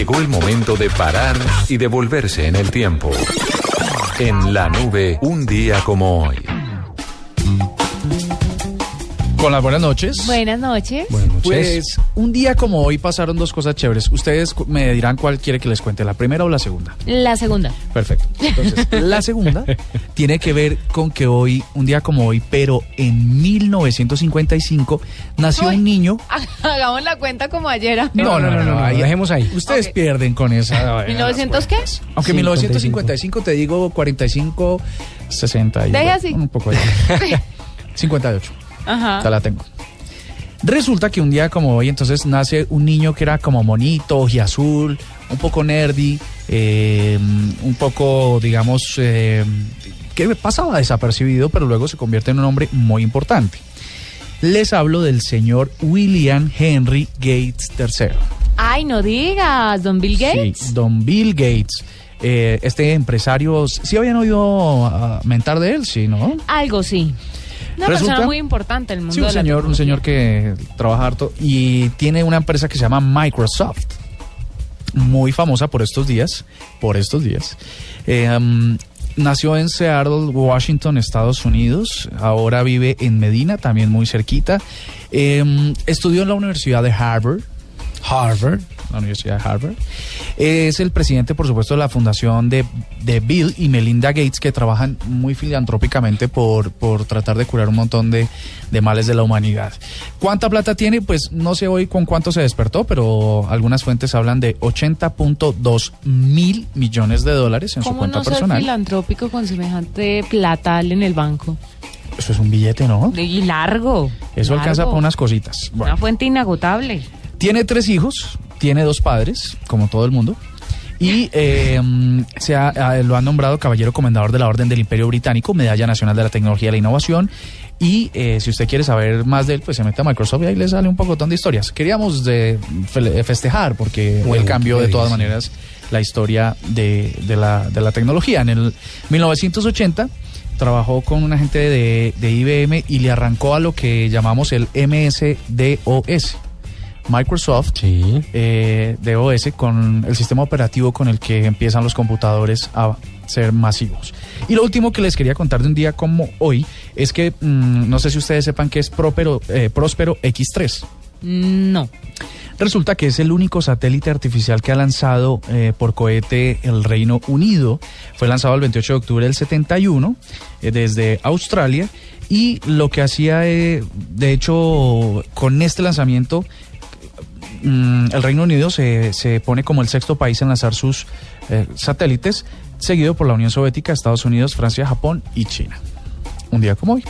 Llegó el momento de parar y devolverse en el tiempo. En la nube, un día como hoy. Con las buenas noches. Buenas noches. Pues un día como hoy pasaron dos cosas chéveres. Ustedes me dirán cuál quiere que les cuente, la primera o la segunda. La segunda. Perfecto. Entonces, la segunda tiene que ver con que hoy, un día como hoy, pero en 1955, nació Uy. un niño. Hagamos la cuenta como ayer. No, no, no, no, dejemos ahí. Ustedes pierden con esa. ¿1900 qué? Aunque 1955 te digo 45, 60 y Deje así. un poco ahí. 58. Ajá. Ya la tengo. Resulta que un día como hoy, entonces nace un niño que era como monito, azul, un poco nerdy, eh, un poco, digamos, eh, que pasaba desapercibido, pero luego se convierte en un hombre muy importante. Les hablo del señor William Henry Gates III. Ay, no digas, don Bill Gates. Sí, don Bill Gates. Eh, este empresario, ¿sí habían oído ah, mentar de él? Sí, ¿no? Algo sí. Una Resulta- persona muy importante en el mundo Sí, un de la señor, un señor que trabaja harto y tiene una empresa que se llama Microsoft, muy famosa por estos días, por estos días. Eh, um, nació en Seattle, Washington, Estados Unidos. Ahora vive en Medina, también muy cerquita. Eh, estudió en la Universidad de Harvard. Harvard, la Universidad de Harvard. Es el presidente, por supuesto, de la fundación de, de Bill y Melinda Gates, que trabajan muy filantrópicamente por, por tratar de curar un montón de, de males de la humanidad. ¿Cuánta plata tiene? Pues no sé hoy con cuánto se despertó, pero algunas fuentes hablan de 80.2 mil millones de dólares en su ¿Cómo cuenta no ser personal. filantrópico con semejante platal en el banco? Eso es un billete, ¿no? Y largo. Eso alcanza para unas cositas. Bueno. Una fuente inagotable. Tiene tres hijos, tiene dos padres, como todo el mundo. Y eh, se ha- lo han nombrado caballero comendador de la Orden del Imperio Británico, Medalla Nacional de la Tecnología y la Innovación. Y eh, si usted quiere saber más de él, pues se mete a Microsoft y ahí le sale un poco de historias. Queríamos de fe- festejar, porque Bueno, él cambió de todas maneras la historia de, de la, de la tecnología. En el 1980 trabajó con una gente de, de IBM y le arrancó a lo que llamamos el MS-DOS. Microsoft Sí. eh, DOS con el sistema operativo con el que empiezan los computadores a ser masivos. Y lo último que les quería contar de un día como hoy es que mm, no sé si ustedes sepan que es Próspero, eh, Próspero X3. No. Resulta que es el único satélite artificial que ha lanzado eh, por cohete el Reino Unido. Fue lanzado el 28 de octubre del 71 eh, desde Australia y lo que hacía, eh, de hecho, con este lanzamiento, mm, el Reino Unido se, se pone como el sexto país en lanzar sus eh, satélites, seguido por la Unión Soviética, Estados Unidos, Francia, Japón y China. Un día como hoy.